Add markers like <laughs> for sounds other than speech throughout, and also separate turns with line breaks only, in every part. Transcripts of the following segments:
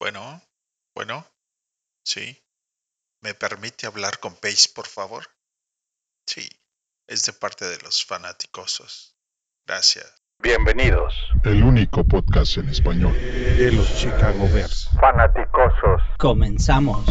Bueno, bueno, sí. ¿Me permite hablar con Pace, por favor? Sí, es de parte de los fanaticosos. Gracias.
Bienvenidos.
El único podcast en español de los Chicago Bears.
Fanaticosos.
Comenzamos.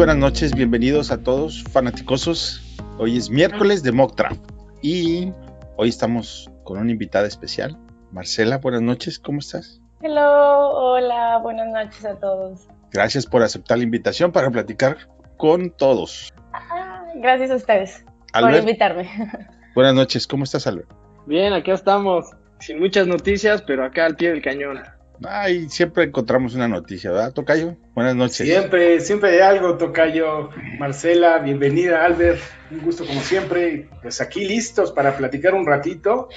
Buenas noches, bienvenidos a todos fanaticosos. Hoy es miércoles de Mock Draft y hoy estamos con una invitada especial. Marcela, buenas noches, ¿cómo estás?
Hello, hola, buenas noches a todos.
Gracias por aceptar la invitación para platicar con todos.
Ah, gracias a ustedes por invitarme. <laughs>
buenas noches, ¿cómo estás, Albert?
Bien, aquí estamos. Sin muchas noticias, pero acá al pie del cañón.
Ay, siempre encontramos una noticia, ¿verdad, Tocayo? Buenas noches.
Siempre, siempre hay algo, Tocayo. Marcela, bienvenida, Albert. Un gusto como siempre. Pues aquí listos para platicar un ratito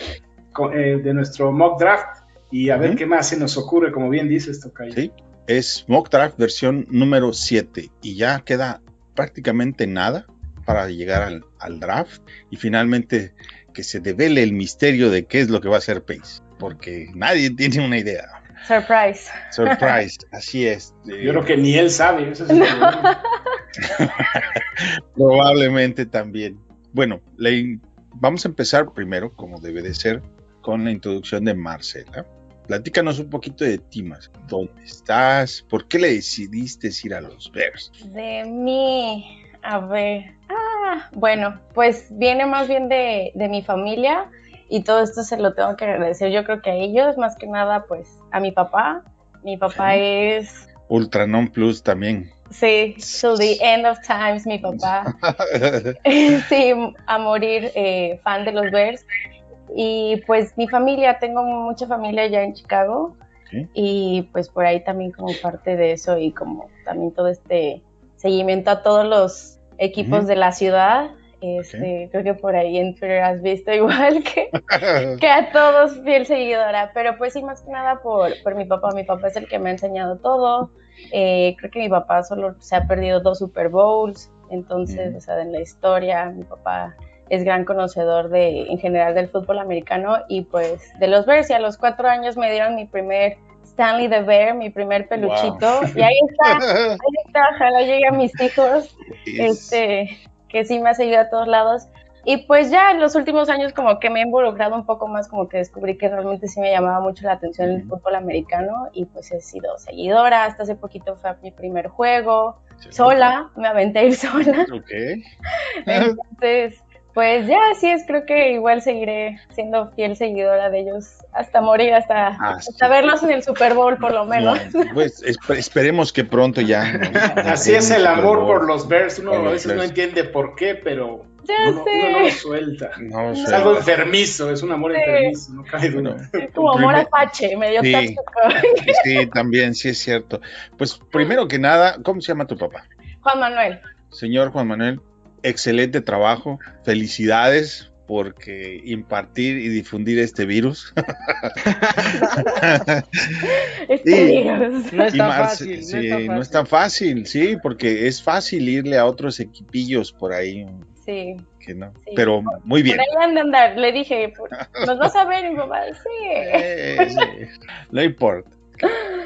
con- eh, de nuestro mock draft y a ver qué más se nos ocurre, como bien dices, Tocayo.
Sí, es Mock Draft versión número 7 y ya queda prácticamente nada para llegar al, al draft y finalmente que se devele el misterio de qué es lo que va a hacer Pace, porque nadie <laughs> tiene una idea.
Surprise.
Surprise, <laughs> así es.
Yo creo que ni él sabe. Eso es. <laughs> <laughs>
Probablemente también. Bueno, in- vamos a empezar primero, como debe de ser, con la introducción de Marcela. Platícanos un poquito de ti, Marcela. ¿Dónde estás? ¿Por qué le decidiste ir a los Bears?
De mí, a ver. Ah, bueno, pues viene más bien de, de mi familia y todo esto se lo tengo que agradecer yo creo que a ellos, más que nada pues a mi papá. Mi papá
Sí.
es,
Ultra Non Plus también.
sí, to the end of times, mi papá. <laughs> <laughs> sí, a morir eh, fan de los Bears. Y pues mi familia, tengo mucha familia ya en Chicago.
Sí.
Y pues por ahí también como parte de eso y como también todo este seguimiento a todos los equipos
Ujú.
de la ciudad. Este, Creo que por ahí en Twitter has visto igual que, <laughs> que a todos fiel seguidora, pero pues sí, más que nada por, por mi papá. Mi papá es el que me ha enseñado todo. Eh, creo que mi papá solo se ha perdido dos Super Bowls, entonces,
Ujú.
o sea, en la historia, mi papá es gran conocedor de, en general del fútbol americano y pues de los Bears. Y a los cuatro años me dieron mi primer Stanley the Bear, mi primer peluchito. <laughs> Y ahí está, ahí está, ojalá llegue a mis hijos este, que sí me ha seguido a todos lados. Y pues ya en los últimos años como que me he involucrado un poco más, como que descubrí que realmente sí me llamaba mucho la atención el fútbol americano y pues he sido seguidora. Hasta hace poquito fue mi primer juego, sola, me aventé a ir sola.
Ok. <laughs>
Entonces, pues ya así es, creo que igual seguiré siendo fiel seguidora de ellos hasta morir, hasta,
Ah, sí.
hasta verlos en el Super Bowl por lo menos.
Pues esp- esperemos que pronto ya. <laughs>
Así es el amor por los Bears. Uno a veces no entiende por qué, pero
Ya
uno,
sé.
uno no lo suelta.
No,
Es algo enfermizo, es un amor
Sí.
enfermizo, no cabe duda.
Es como amor apache, medio
Sí.
tóxico.
Sí, también, sí es cierto. Pues primero que nada, ¿cómo se llama tu papá?
Juan Manuel.
Señor Juan Manuel, excelente trabajo. Felicidades porque impartir y difundir este virus. <laughs>
Este
Y-
virus.
No
sí,
fácil.
no es tan fácil, sí, porque es fácil irle a otros equipillos por ahí
Sí,
que no.
Sí.
Pero muy bien.
por ahí han de andar. Le dije, "Por- ¿nos vas a ver? Y mi papá, sí. <laughs>
Eh, sí, No importa.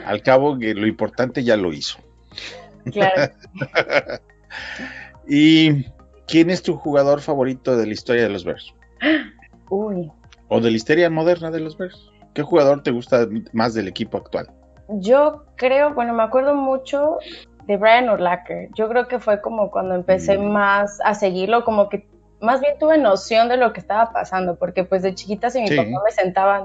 Al cabo que lo importante ya lo hizo.
Claro. <laughs>
¿Y quién es tu jugador favorito de la historia de los Bears?
Uy,
¿O de la historia moderna de los Bears? ¿Qué jugador te gusta más del equipo actual?
yo creo, bueno, me acuerdo mucho de Brian Urlacher. Yo creo que fue como cuando empecé
Mm.
más a seguirlo, como que más bien tuve noción de lo que estaba pasando, porque pues de chiquita si mi
Sí.
papá me sentaba,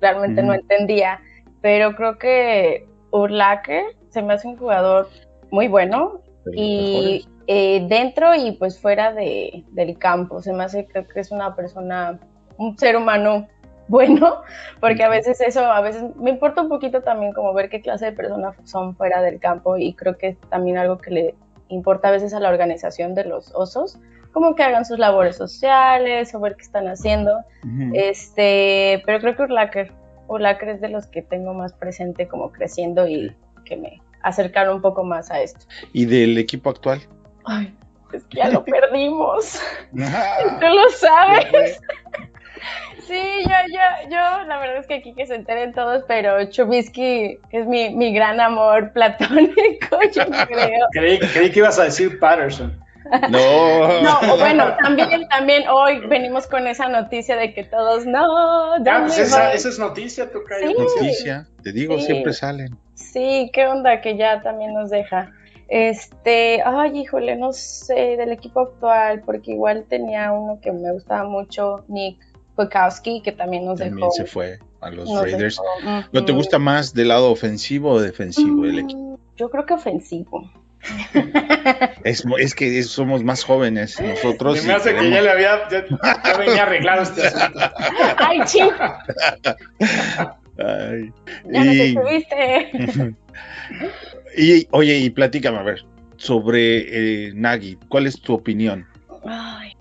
realmente no
Ujú.
entendía, pero creo que Urlacher se me hace un jugador muy bueno,
los
y
mejores.
Eh, dentro y pues fuera de, del campo. Se me hace, creo que es una persona, un ser humano <laughs> bueno, porque a veces eso, a veces me importa un poquito también como ver qué clase de personas son fuera del campo y creo que es también algo que le importa a veces a la organización de los osos, como que hagan sus labores sociales o ver qué están haciendo. Este, pero creo que Urlacher, Urlacher es de los que tengo más presente como creciendo y que me, acercar un poco más a esto.
¿Y del equipo actual?
Ay, es que ya lo perdimos. <laughs> Tú lo sabes. <laughs> Sí, yo, yo, yo, la verdad es que aquí que se enteren todos, pero Chubisky es mi, mi gran amor <laughs> platónico, yo creo.
Creí, creí que ibas a decir Patterson.
No.
No, bueno, también, también hoy venimos con esa noticia de que todos, no,
Ah, pues esa,
voz".
esa es noticia, Tocayo.
Sí.
Noticia, te digo,
Sí.
siempre salen.
Sí, qué onda que ya también nos deja. Este, ay, híjole, no sé, del equipo actual, porque igual tenía uno que me gustaba mucho, Nick Bukowski, que también nos
También
dejó.
se fue a los
nos
Raiders.
dejó,
¿No te gusta más del lado ofensivo o defensivo del equipo?
Mm, Yo creo que ofensivo. <laughs>
Es, es que somos más jóvenes nosotros.
Se
y
me hace que ya le había, ya, ya venía arreglado este asunto. <laughs>
Ay, ching,
Ay.
ya nos
Y-
estuviste. <laughs>
Y, oye, y platícame, a ver, sobre eh, Nagy, ¿cuál es tu opinión?
Ay,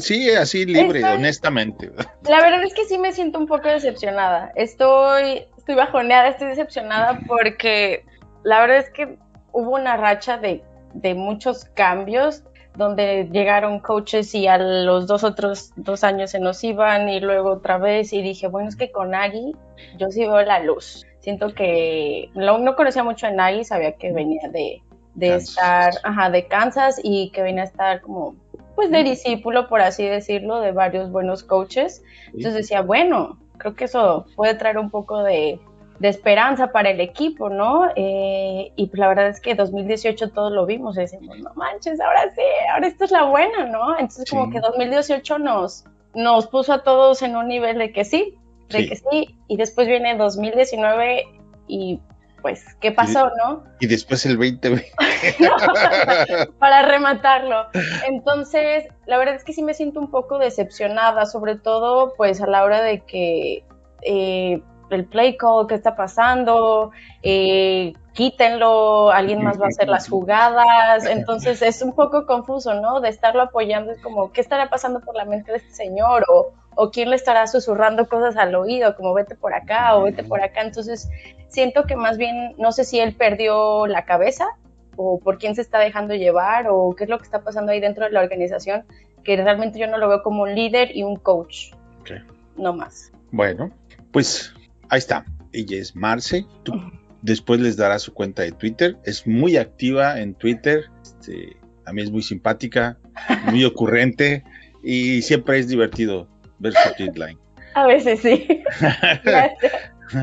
Sí, así libre,
Estoy-
honestamente.
La verdad es que sí me siento un poco decepcionada. Estoy, estoy bajoneada, estoy decepcionada porque la verdad es que hubo una racha de, de muchos cambios donde llegaron coaches y a los dos otros dos años se nos iban y luego otra vez y dije, bueno, es que con Nagy yo sí veo la luz. Siento que no, no conocía mucho a Nagy, sabía que venía de, de
Kansas.
estar, ajá, de Kansas y que venía a estar como, pues de discípulo, por así decirlo, de varios buenos coaches. Entonces decía, bueno, creo que eso puede traer un poco de, de esperanza para el equipo, ¿no? Eh, y pues la verdad es que 2018 todos lo vimos y decimos, no manches, ahora sí, ahora esta es la buena, ¿no? Entonces como
Sí.
que 2018 nos, nos puso a todos en un nivel de que sí, de
Sí.
que sí, y después viene 2019 y pues, ¿qué pasó, no?
Y después el 2020. <laughs>
para rematarlo. Entonces, la verdad es que sí me siento un poco decepcionada, sobre todo pues a la hora de que eh, el play call, ¿qué está pasando? Eh, quítenlo, alguien más va a hacer las <laughs> jugadas. Entonces es un poco confuso, ¿no? De estarlo apoyando, es como, ¿qué estará pasando por la mente de este señor? O, o quién le estará susurrando cosas al oído, como vete por acá o vete por acá. Entonces siento que más bien, no sé si él perdió la cabeza o por quién se está dejando llevar o qué es lo que está pasando ahí dentro de la organización, que realmente yo no lo veo como un líder y un coach.
Ok.
No más.
Bueno, pues ahí está. Ella es Marce. Tú después les dará su cuenta de Twitter. Es muy activa en Twitter. Este, a mí es muy simpática, muy <laughs> ocurrente y siempre es divertido ver su tweetline.
A veces sí. <laughs>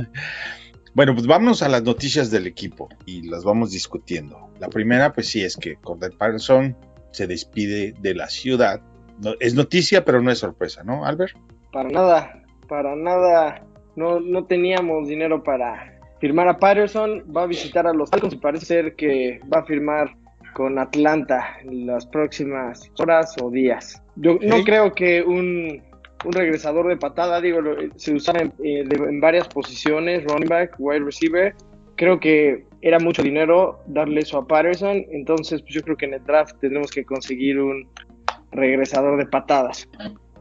Bueno, pues vámonos a las noticias del equipo y las vamos discutiendo. La primera, pues sí, es que Cordell Patterson se despide de la ciudad. No- es noticia, pero no es sorpresa, ¿no, Albert?
Para nada, para nada. No, no teníamos dinero para firmar a Patterson. Va a visitar a los Falcons y parece ser que va a firmar con Atlanta en las próximas horas o días. Yo no creo que un, un regresador de patada, digo, se usara en, eh, de- en varias posiciones, running back, wide receiver. Creo que era mucho dinero darle eso a Patterson, entonces pues, yo creo que en el draft tendremos que conseguir un regresador de patadas.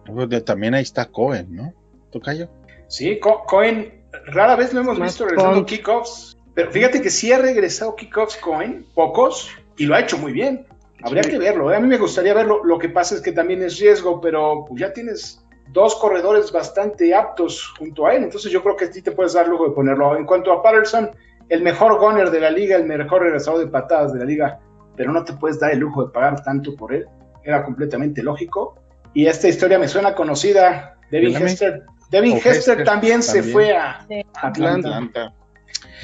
Bueno, También ahí está Cohen, ¿no? Tocayo.
Sí, Co- Cohen, rara vez lo hemos
Más
visto regresando kickoffs, pero fíjate que sí ha regresado kickoffs Cohen, pocos, y lo ha hecho muy bien. Habría
Sí.
que verlo, ¿eh? a mí me gustaría verlo, lo que pasa es que también es riesgo, pero pues, ya tienes dos corredores bastante aptos junto a él, entonces yo creo que sí te puedes dar lujo de ponerlo. En cuanto a Patterson, el mejor gunner de la liga, el mejor regresador de patadas de la liga, pero no te puedes dar el lujo de pagar tanto por él, era completamente lógico. Y esta historia me suena conocida, Devin
Dígame.
Hester. Devin Hester,
Hester
también, se fue a
Sí.
Atlanta.
Atlanta.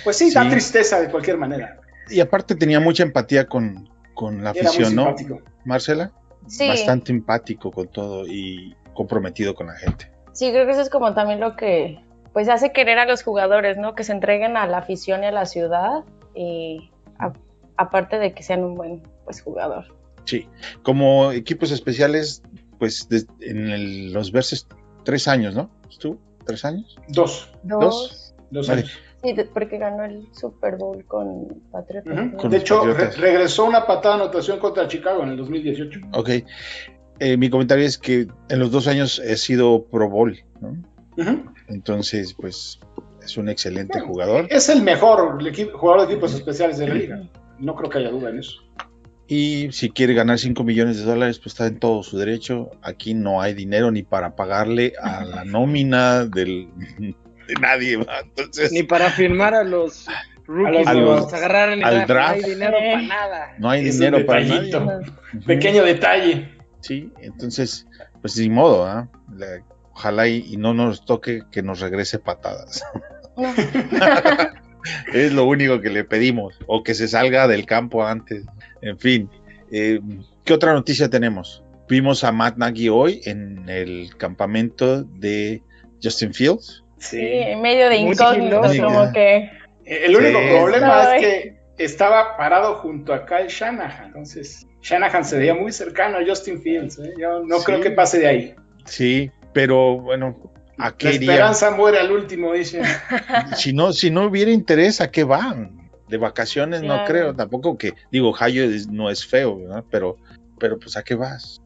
Pues sí, da
Sí.
tristeza de cualquier manera.
Y aparte tenía mucha empatía con, con la
Era
afición, ¿no?
simpático.
Marcela.
Sí.
Bastante empático con todo y comprometido con la gente.
Sí, creo que eso es como también lo que pues hace querer a los jugadores, ¿no? Que se entreguen a la afición y a la ciudad y a- aparte de que sean un buen pues jugador.
Sí. Como equipos especiales, pues des- en el- los verses tres años, ¿no? ¿Estuvo? ¿Tres años?
Dos.
Dos.
Dos
Vale.
años.
Sí, de- porque ganó el Super Bowl con Patriotas. ¿no?
Con
De hecho, re- regresó una patada de anotación contra Chicago en el 2018.
Ok. Eh, mi comentario es que en los dos años he sido Pro Bowl. Entonces, pues es un excelente jugador.
Es el mejor equipo, jugador de equipos especiales de la liga. No creo que haya duda en eso.
Y si quiere ganar 5 millones de dólares, pues está en todo su derecho. Aquí no hay dinero ni para pagarle a la nómina del, de nadie. ¿va? Entonces,
Ni para firmar a los <laughs> rookies
A los-
en
al
el
draft.
No hay dinero para nada.
no hay
Es un
dinero para. Ujú.
Pequeño detalle.
Sí, entonces, pues sin modo, ¿ah? Ojalá y, y no nos toque que nos regrese patadas. <laughs> Es lo único que le pedimos, o que se salga del campo antes. En fin, eh, ¿qué otra noticia tenemos? Vimos a Matt Nagy hoy en el campamento de Justin Fields.
Sí, en medio de
sigiloso.
como que.
El único
Sí.
problema es que estaba parado junto a Kyle Shanahan. Entonces, Shanahan se veía muy cercano a Justin Fields. ¿eh? Yo no
Sí.
creo que pase de ahí.
Sí, pero bueno, ¿a qué
La
iría?
esperanza muere al último, dice. <laughs>
Si no, si no hubiera interés, ¿a qué van? De vacaciones no creo, tampoco que, digo, Jayo es- no es feo, ¿verdad? Pero, pero pues ¿a qué vas?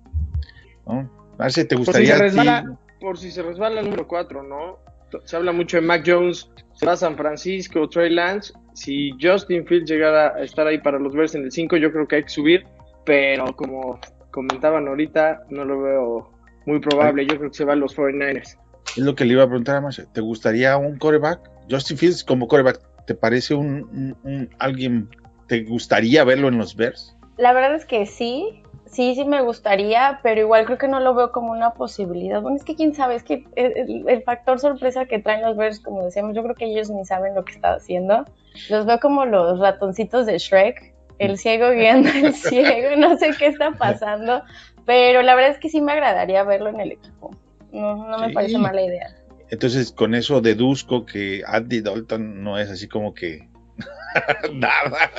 ¿No? A ver si te
Por si
gustaría
se
ti-
resbala, por si se resbala el número 4, ¿no? Se habla mucho de Mac Jones, se va a San Francisco, Trey Lance. Si Justin Fields llegara a estar ahí para los Bears en el 5, yo creo que hay que subir, pero como comentaban ahorita, no lo veo muy probable. Yo creo que se van los 49ers.
Es lo que le iba a preguntar a Masha. ¿Te gustaría un coreback? Justin Fields como coreback, ¿te parece un, un- un- alguien, te gustaría verlo en los Bears?
La verdad es que sí, sí, sí me gustaría, pero igual creo que no lo veo como una posibilidad. Bueno, es que quién sabe, es que el, el- factor sorpresa que traen los Bears, como decíamos, yo creo que ellos ni saben lo que está haciendo. Los veo como los ratoncitos de Shrek, el ciego guiando al <laughs> ciego, no sé qué está pasando, pero la verdad es que sí me agradaría verlo en el equipo. No, no me
Sí.
parece mala idea.
Entonces, con eso deduzco que Andy Dalton no es así como que <laughs> nada.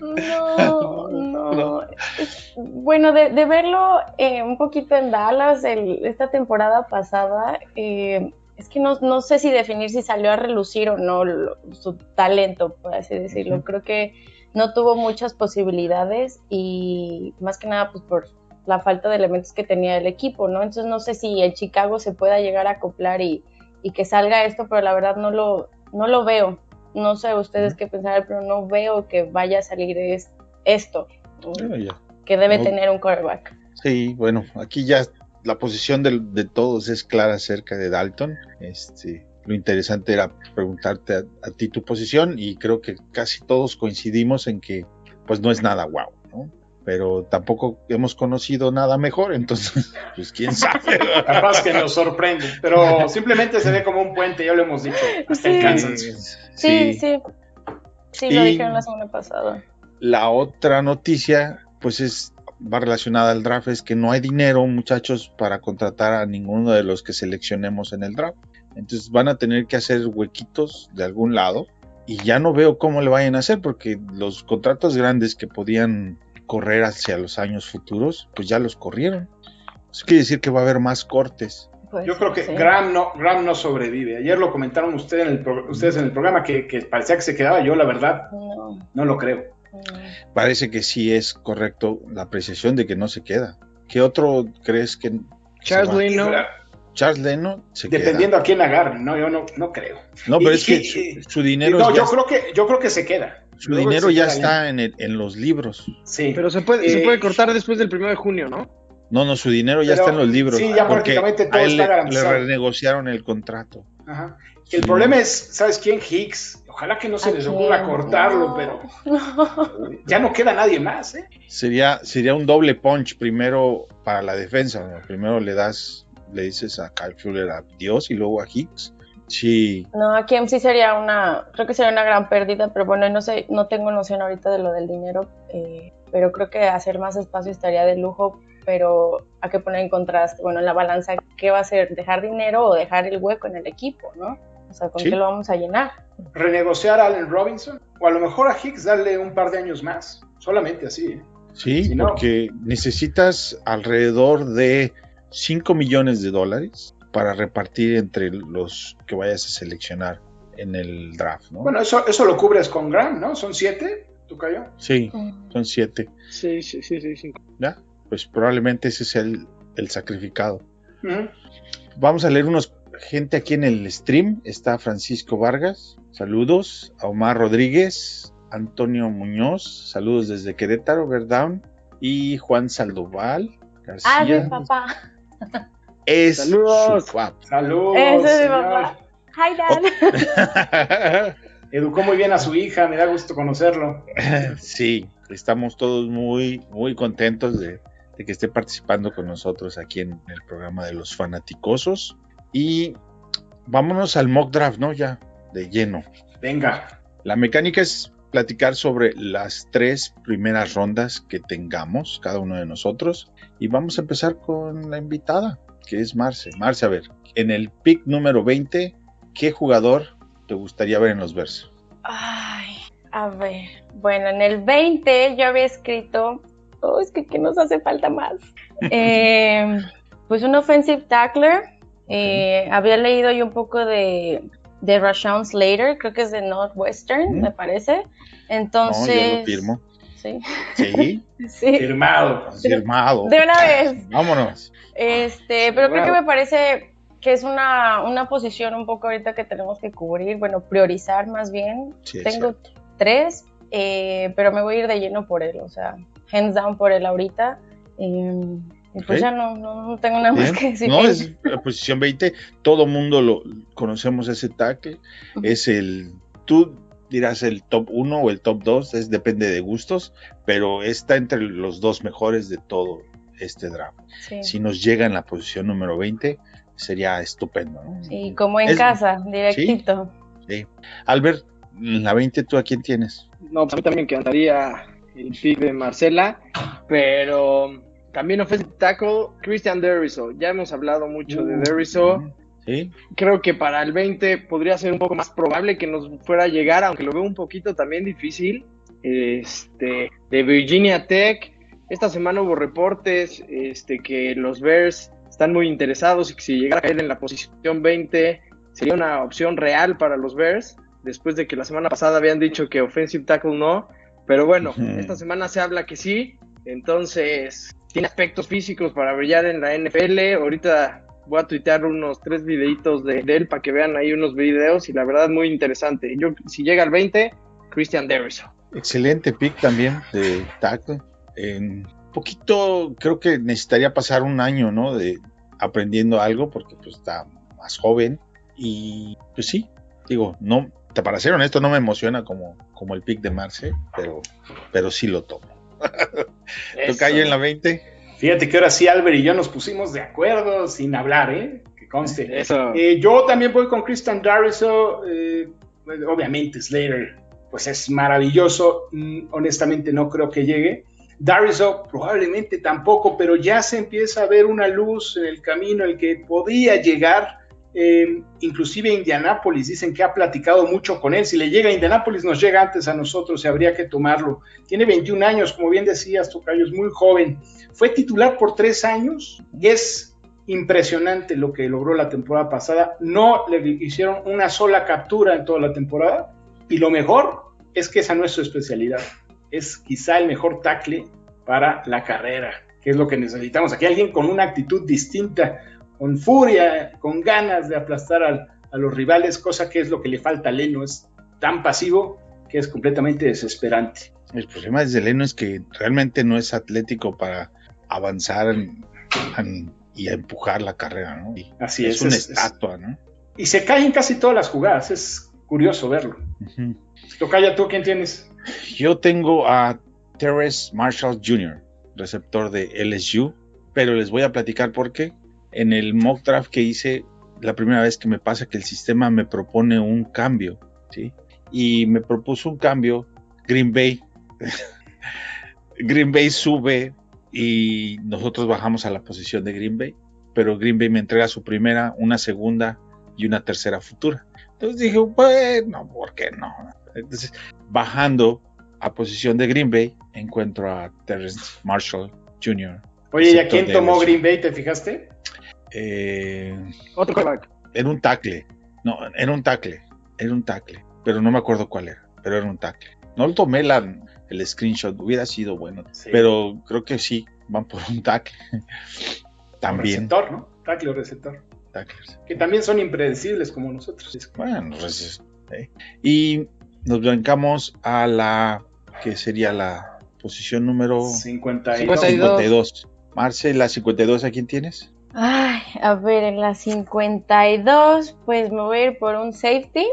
<laughs>
No, no. Es- Bueno, de, de verlo eh, un poquito en Dallas el- esta temporada pasada, eh, es que no, no sé si definir si salió a relucir o no lo- su talento, por así decirlo. Creo que no tuvo muchas posibilidades y más que nada pues por la falta de elementos que tenía el equipo, ¿no? Entonces no sé si en Chicago se pueda llegar a acoplar y, y que salga esto, pero la verdad no lo, no lo veo. No sé ustedes qué pensar, pero no veo que vaya a salir es- esto, que debe
No.
tener un quarterback.
Sí, bueno, aquí ya la posición del- de, todos es clara acerca de Dalton. Este, lo interesante era preguntarte a, a ti tu posición y creo que casi todos coincidimos en que pues no es nada guau, ¿no? Pero tampoco hemos conocido nada mejor, entonces, <laughs> pues quién sabe.
Capaz que nos sorprende. Pero simplemente se ve como un puente, ya lo hemos dicho. Hasta
Sí.
Kansas.
Sí, sí. Sí, lo
Y-
dijeron la semana pasada.
La otra noticia, pues es va relacionada al draft, es que no hay dinero, muchachos, para contratar a ninguno de los que seleccionemos en el draft. Entonces van a tener que hacer huequitos de algún lado y ya no veo cómo le vayan a hacer porque los contratos grandes que podían correr hacia los años futuros, pues ya los corrieron. Eso quiere decir que va a haber más cortes.
Pues,
Yo creo que
sí.
Graham no, Graham no sobrevive. Ayer lo comentaron usted en el pro- ustedes en el programa que, que parecía que se quedaba. Yo, la verdad,
No,
no lo creo.
no.
Parece que sí es correcto la apreciación de que no se queda. ¿Qué otro crees que...
Charles? Leno,
Charles Leno se queda.
Dependiendo a quién agarren, no, yo no, no creo.
No, pero
Y-
es que
y-
su, su dinero,
no, yo creo que yo creo que se queda.
su
Yo creo que
dinero ya
queda
está en, el- en los libros.
Sí.
pero se puede, se
Eh,
puede cortar después del 1 de junio, ¿no?
No, no, su dinero ya
Pero-
está en los libros.
sí, ya
porque
prácticamente todo
a él
está
le- le,
garantizado.
renegociaron el contrato.
Ajá. El
Sí.
problema es, ¿sabes quién? Hicks. Ojalá que no se
¿A
les ocurra cortarlo,
No,
pero <laughs> ya no queda nadie más, ¿eh?
Sería, sería un doble punch primero para la defensa. ¿no? Primero le das, le dices a Kyle Fuller adiós y luego a Hicks. Sí,
No, aquí sí sería una, creo que sería una gran pérdida, pero bueno, no sé, no tengo noción ahorita de lo del dinero, eh, pero creo que hacer más espacio estaría de lujo, pero hay que poner en contraste, bueno, en la balanza, ¿qué va a hacer? ¿Dejar dinero o dejar el hueco en el equipo, no? O sea, ¿con
Sí.
qué lo vamos a llenar?
Renegociar a Allen Robinson o a lo mejor a Hicks darle un par de años más. Solamente así, ¿eh?
sí,
Si no-
porque necesitas alrededor de 5 millones de dólares para repartir entre los que vayas a seleccionar en el draft, ¿no?
Bueno, eso, eso lo cubres con Graham, ¿no? ¿Son siete? ¿Tú cayó?
sí, son 7.
Sí, sí, sí, sí. sí.
¿ya? Pues probablemente ese es el, el sacrificado. Vamos a leer unos gente aquí en el stream. Está Francisco Vargas, saludos. A Omar Rodríguez, Antonio Muñoz, saludos desde Querétaro, Verdown. Y Juan Saldoval
Ah, mi
García.
papá.
Es
Saludos.
su papá.
Saludos.
Ese es mi papá. Hi, Dad. <laughs>
Educó muy bien a su hija, me da gusto conocerlo.
sí, estamos todos muy, muy contentos de, de que esté participando con nosotros aquí en el programa de los fanaticosos. Y vámonos al mock draft, ¿no? Ya, de lleno.
Venga.
La mecánica es platicar sobre las tres primeras rondas que tengamos, cada uno de nosotros. Y vamos a empezar con la invitada, que es Marce. Marce, a ver, en el pick número 20, ¿qué jugador te gustaría ver en los Bears?
Ay, a ver. Bueno, en el 20 yo había escrito. Oh, es que ¿qué nos hace falta más? <laughs> Eh, pues un offensive tackler. Eh, Había leído yo un poco de, de Rashawn Slater, creo que es de Northwestern, me parece.
No,
Entonces.
yo lo firmo.
Sí.
Sí, <laughs>
sí.
Firmado.
firmado.
De una vez.
Vámonos.
Este, pero creo que me parece que es una, una posición un poco ahorita que tenemos que cubrir, bueno, priorizar más bien.
Sí,
Tengo tres, eh, pero me voy a ir de lleno por él, o sea, hands down por él ahorita. eh, y pues ya no, no, no tengo nada más
Bien.
que decir.
No, es la posición 20. Todo mundo lo conocemos ese tackle. Es el. Tú dirás el top 1 o el top 2, es, depende de gustos, pero está entre los dos mejores de todo este draft.
Sí.
Si nos llega en la posición número 20, sería estupendo. ¿no?
Sí, como en
Es-
casa, directito.
Sí. Albert, en la 20, ¿tú a quién tienes?
No, pues a mí también me encantaría el pick de Marcela, pero también offensive tackle Christian Derriso. Ya hemos hablado mucho de Derriso.
Sí,
Creo que para el 20 podría ser un poco más probable que nos fuera a llegar, aunque lo veo un poquito también difícil. Este, de Virginia Tech. Esta semana hubo reportes este, que los Bears están muy interesados y que si llegara a caer en la posición 20 sería una opción real para los Bears, después de que la semana pasada habían dicho que offensive tackle no. Pero bueno, esta semana se habla que sí, entonces tiene aspectos físicos para brillar en la NFL. Ahorita voy a tuitear unos tres videitos de, de él para que vean ahí unos videos y la verdad muy interesante. Yo, si llega al 20, Christian Derriso.
excelente pick también de tackle. En poquito, creo que necesitaría pasar un año, ¿no? De aprendiendo algo, porque pues está más joven. Y pues sí, digo, no, te para ser honesto, no me emociona como, como el pick de Marce, pero, pero sí lo tomo. <laughs> ¿Tú callo en la 20?
Fíjate que ahora sí Albert y yo nos pusimos de acuerdo sin hablar, ¿eh? Que conste. <laughs>
Eso.
Eh, yo también voy con Christian Dariso. eh, obviamente Slater, pues es maravilloso. Mm, honestamente no creo que llegue. Dariso probablemente tampoco, pero ya se empieza a ver una luz en el camino el que podía llegar. Eh, inclusive Indianápolis dicen que ha platicado mucho con él. Si le llega a Indianápolis, nos llega antes a nosotros y habría que tomarlo. Tiene 21 años, como bien decías, Tocayo, es muy joven. Fue titular por tres años. Es impresionante lo que logró la temporada pasada. No le hicieron una sola captura en toda la temporada. Y lo mejor es que esa no es su especialidad. Es quizá el mejor tackle para la carrera, que es lo que necesitamos. Aquí alguien con una actitud distinta, con furia, con ganas de aplastar al, a los rivales, cosa que es lo que le falta a Leno. Es tan pasivo que es completamente desesperante.
El problema de Leno es que realmente no es atlético para avanzar en- en- y a empujar la carrera, ¿no? Y
Así
es,
es,
una
es- es-
estatua, ¿no?
Y se caen casi todas las jugadas. Es curioso verlo.
Ujú.
Tocaya, ¿tú quién tienes?
Yo tengo a Terrence Marshall Jr., receptor de LSU, pero les voy a platicar por qué. En el mock draft que hice, la primera vez que me pasa que el sistema me propone un cambio, ¿sí? Y me propuso un cambio, Green Bay. <laughs> Green Bay sube y nosotros bajamos a la posición de Green Bay, pero Green Bay me entrega su primera, una segunda y una tercera futura. Entonces dije, bueno, ¿por qué no? Entonces, bajando a posición de Green Bay, encuentro a Terrence Marshall Jr.
Oye, ¿y a quién tomó. Green Bay? ¿Te fijaste?
Eh,
Otro quarterback.
era un tackle. No, era un tackle. Era un tackle. Pero no me acuerdo cuál era. Pero era un tackle. No lo tomé la, el screenshot. Hubiera sido bueno.
Sí.
Pero creo que sí. Van por un tackle. También.
Receptor, ¿no? Tackle o receptor.
tacklers.
Que también son impredecibles como nosotros.
Bueno, pues, eh. y nos brincamos a la que sería la posición número
52.
52. Marce, la 52, ¿a quién tienes?
Ay, a ver, en la 52, pues me voy a ir por un safety.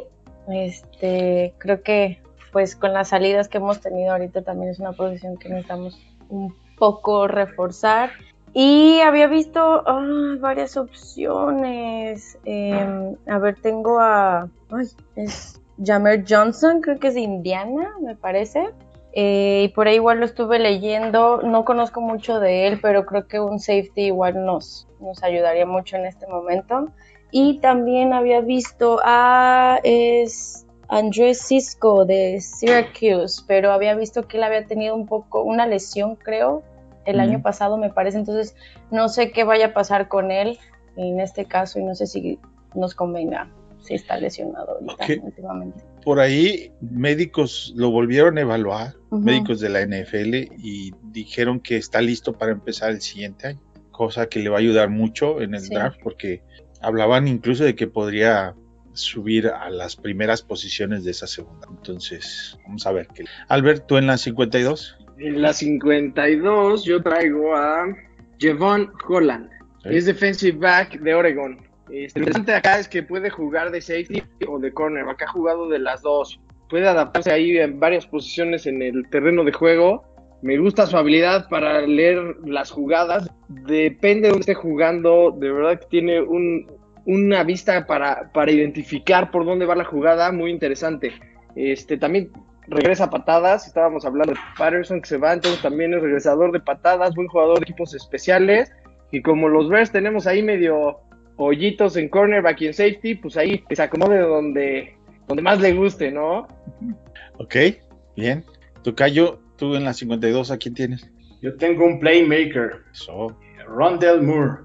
Este, creo que pues con las salidas que hemos tenido ahorita también es una posición que necesitamos un poco reforzar. Y había visto ah, varias opciones. Em, a ver, tengo a. Ay, es Jamer Johnson, creo que es de Indiana, me parece. Eh, y por ahí igual lo estuve leyendo. No conozco mucho de él, pero creo que un safety igual nos, nos ayudaría mucho en este momento. Y también había visto a. Es Andrés Cisco de Syracuse, pero había visto que él había tenido un poco una lesión, creo, el año pasado, me parece. Entonces, no sé qué vaya a pasar con él en este caso y no sé si nos convenga si está lesionado ahorita últimamente.
Por ahí médicos lo volvieron a evaluar, médicos de la NFL, y dijeron que está listo para empezar el siguiente año, cosa que le va a ayudar mucho en el draft porque hablaban incluso de que podría subir a las primeras posiciones de esa segunda. Entonces, vamos a ver qué. Albert, ¿tú en la 52?
En la 52 yo traigo a Jevon Holland. Es defensive back de Oregon. Este, lo interesante acá es que puede jugar de safety o de corner. Acá ha jugado de las dos. Puede adaptarse ahí en varias posiciones en el terreno de juego. Me gusta su habilidad para leer las jugadas. Depende de dónde esté jugando. De verdad que tiene un, una vista para, identificar por dónde va la jugada muy interesante. Este también regresa patadas, estábamos hablando de Patterson que se va, entonces también es regresador de patadas, buen jugador de equipos especiales. Y como los Bears tenemos ahí medio hoyitos en cornerback y en safety, pues ahí se acomode donde, donde más le guste, ¿no?
Ok, bien. Tu callo, tú en la 52, ¿a quién tienes?
Yo tengo un playmaker. Rondell Moore.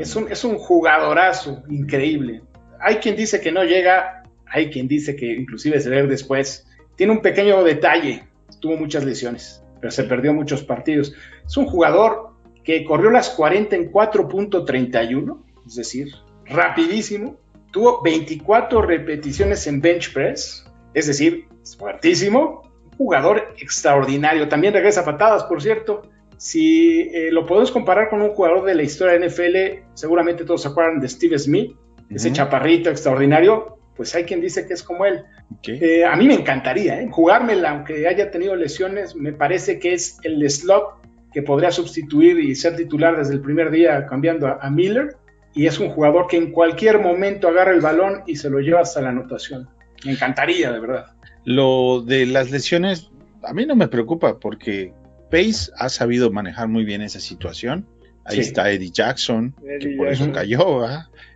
Es un, es un jugadorazo increíble. Hay quien dice que no llega, hay quien dice que inclusive se ve después. Tiene un pequeño detalle, tuvo muchas lesiones, pero se perdió muchos partidos. Es un jugador que corrió las 40 en 4.31, es decir, rapidísimo. Tuvo 24 repeticiones en bench press, es decir, es fuertísimo. Jugador extraordinario. También regresa a patadas, por cierto. Si eh, lo podemos comparar con un jugador de la historia de NFL, seguramente todos se acuerdan de Steve Smith, ese chaparrito extraordinario, pues hay quien dice que es como él. Eh, a mí me encantaría ¿eh? jugármela, aunque haya tenido lesiones, me parece que es el slot que podría sustituir y ser titular desde el primer día cambiando a, Miller. Y es un jugador que en cualquier momento agarra el balón y se lo lleva hasta la anotación. Me encantaría, de verdad.
Lo de las lesiones, a mí no me preocupa porque Pace ha sabido manejar muy bien esa situación. Ahí está Eddie Jackson, que por eso cayó.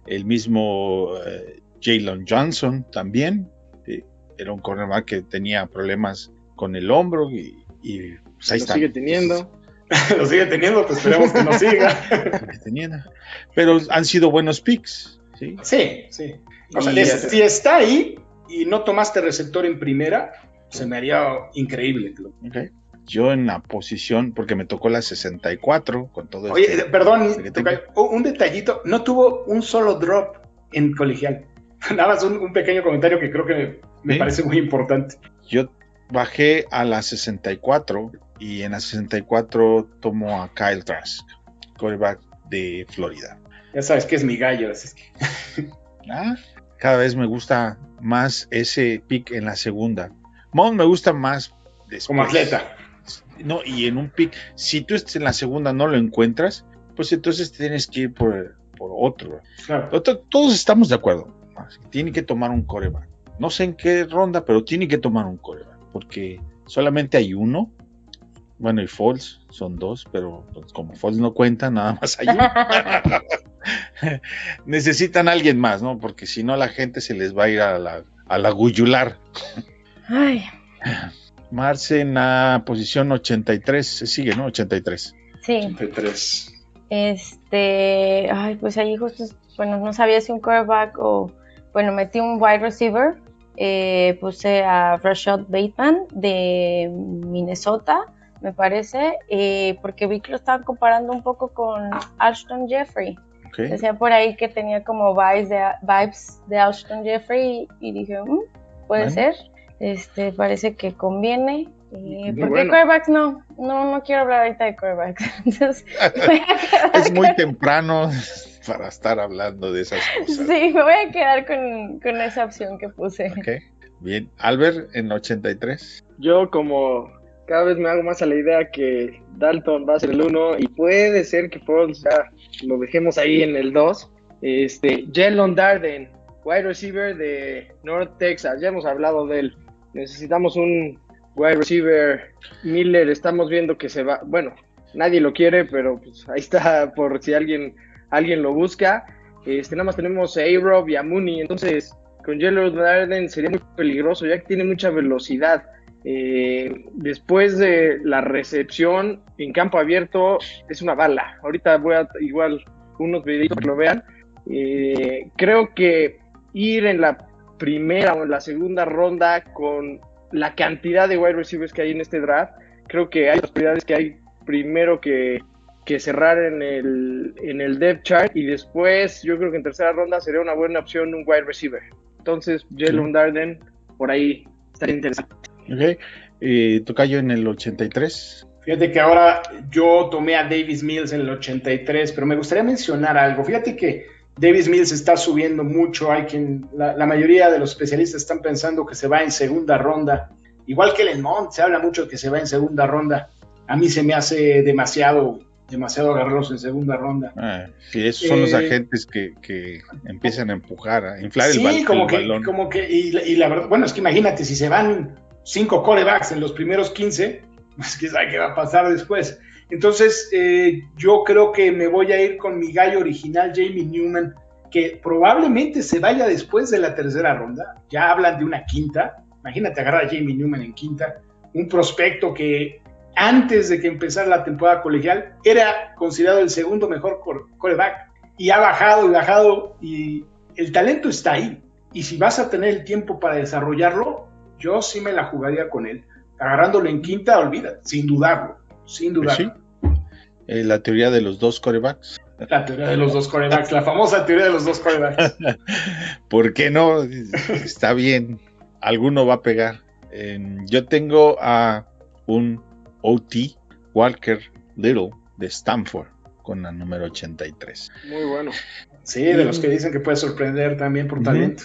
El mismo eh, Jalen Johnson también. era un cornerback que tenía problemas con el hombro y, pues ahí
lo sigue teniendo. <laughs>
lo sigue teniendo, pues esperemos que no
siga. <laughs> Pero han sido buenos picks. Sí,
sí. sí. si está ahí y no tomaste receptor en primera, se me haría increíble.
Okay yo en la posición, porque me tocó la 64 con todo
Oye, este perdón, un detallito, no tuvo un solo drop en colegial. <laughs> Nada más un, pequeño comentario que creo que me parece muy importante.
Yo bajé a la 64 y en la 64 tomo a Kyle Trask, quarterback de Florida.
Ya sabes que es mi gallo. Es que...
ah, cada vez me gusta más ese pick en la segunda. Mon me gusta más
después. Como atleta
no, y en un pick, si tú estás en la segunda no lo encuentras, pues entonces tienes que ir por, otro. Todos estamos de acuerdo. Tiene que tomar un coreback. No sé en qué ronda, pero tiene que tomar un coreback. Porque solamente hay uno. Bueno, y Falls son dos, pero pues, como Falls no cuenta, nada más hay uno. <laughs> <laughs> Necesitan a alguien más, ¿no? Porque si no, la gente se les va a ir a la, a la guyular.
Ay.
Marce en la posición 83, se sigue, ¿no? 83.
Sí.
83.
Este, ay, pues ahí justo, bueno, no sabía si un quarterback o, bueno, metí un wide receiver, eh, puse a Rashad Bateman de Minnesota, me parece, eh, porque vi que lo estaban comparando un poco con Ashton Jeffrey.
Ok.
Decía por ahí que tenía como vibes de, vibes de Alshon Jeffrey y, y dije, "Mm, puede
Bueno.
ser. Este, parece que conviene. Eh,
Muy
porque
bueno.
quarterbacks no, no, no quiero hablar ahorita de quarterbacks. <laughs> Entonces,
Es muy
con- <laughs>
temprano para estar hablando de esas cosas.
Sí, me voy a quedar con, con esa opción que puse.
Bien. Albert en 83.
Yo como cada vez me hago más a la idea que Dalton va a ser el 1 y puede ser que Foles ya lo dejemos ahí en el 2. Este, Jalen Darden, wide receiver de North Texas, ya hemos hablado de él. Necesitamos un wide receiver. Miller, estamos viendo que se va, bueno, nadie lo quiere, pero pues ahí está <laughs> por si alguien, alguien lo busca. Este, nada más tenemos a A-Rob y a Mooney, entonces con Jalen Darden sería muy peligroso, ya que tiene mucha velocidad. Eh, después de la recepción en campo abierto, es una bala. Ahorita voy a igual unos videitos para que lo vean. Eh, creo que ir en la primera o en la segunda ronda con la cantidad de wide receivers que hay en este draft, creo que hay prioridades que hay primero que, que cerrar en el, en el depth chart y después yo creo que en tercera ronda sería una buena opción un wide receiver. Entonces, Jalen Darden, por ahí estaría interesante.
Ok. Eh, Tocayo en el 83.
Fíjate que ahora yo tomé a Davis Mills en el 83, pero me gustaría mencionar algo. Fíjate que Davis Mills está subiendo mucho. Hay quien, la, la mayoría de los especialistas están pensando que se va en segunda ronda. Igual que Lemont, se habla mucho que se va en segunda ronda. A mí se me hace demasiado, demasiado agarrarlos en segunda ronda.
Ah, sí, esos son los
Eh,
agentes que, que empiezan a empujar, a inflar el,
Sí,
bal-
como que,
balón.
como que, y, y la verdad, bueno, es que imagínate, si se van cinco corebacks en los primeros 15, <laughs> pues quién sabe qué va a pasar después. Entonces, eh, yo creo que me voy a ir con mi gallo original, Jamie Newman, que probablemente se vaya después de la tercera ronda. Ya hablan de una quinta. Imagínate agarrar a Jamie Newman en quinta, un prospecto que antes de que empezara la temporada colegial era considerado el segundo mejor cor- coreback y ha bajado y bajado y el talento está ahí. Y si vas a tener el tiempo para desarrollarlo, yo sí me la jugaría con él. Agarrándolo en quinta, olvida, sin dudarlo, sin
Pues
dudarlo.
sí. Eh, la teoría de los dos corebacks.
La teoría de los dos corebacks, la famosa teoría de los dos corebacks. <laughs>
¿Por qué no? Está bien. Alguno va a pegar. En- yo tengo a un OT, Walker Little, de Stanford, con la número 83.
Muy bueno.
Sí, de los que dicen que puede sorprender también por talento.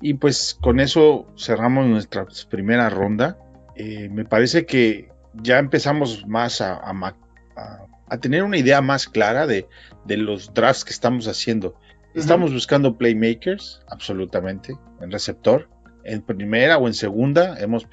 Y pues con eso cerramos nuestra primera ronda. Eh, me parece que ya empezamos más a, a ma- a- a tener una idea más clara de, de los drafts que estamos haciendo. Estamos buscando playmakers, absolutamente, en receptor. En primera o en segunda hemos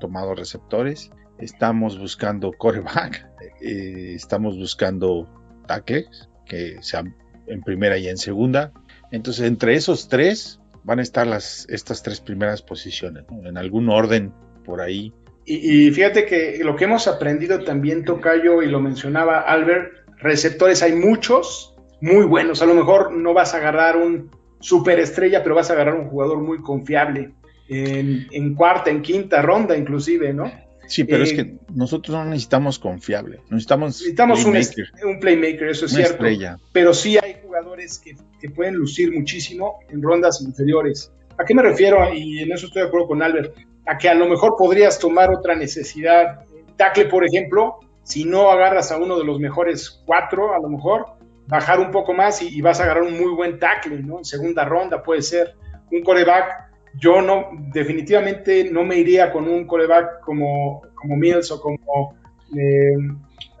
tomado receptores. Estamos buscando quarterback. eh, estamos buscando tackles, que sean en primera y en segunda. Entonces, entre esos tres van a estar las, estas tres primeras posiciones, ¿no? en algún orden por ahí.
Y, fíjate que lo que hemos aprendido también, Tocayo, y lo mencionaba Albert, receptores hay muchos, muy buenos. A lo mejor no vas a agarrar un superestrella, pero vas a agarrar un jugador muy confiable. En, en cuarta, en quinta ronda, inclusive, ¿no?
Sí, pero es
Eh,
que nosotros no necesitamos confiable, necesitamos,
Necesitamos un,
playmaker,
est- un playmaker, eso es
una
cierto.
estrella.
pero sí hay jugadores que, que pueden lucir muchísimo en rondas inferiores. ¿A qué me refiero? Y en eso estoy de acuerdo con Albert. A que a lo mejor podrías tomar otra necesidad. Tackle, por ejemplo, si no agarras a uno de los mejores cuatro, a lo mejor bajar un poco más y, y vas a agarrar un muy buen tackle, ¿no? En segunda ronda puede ser. Un coreback, yo no, definitivamente no me iría con un coreback como, como Mills o como eh,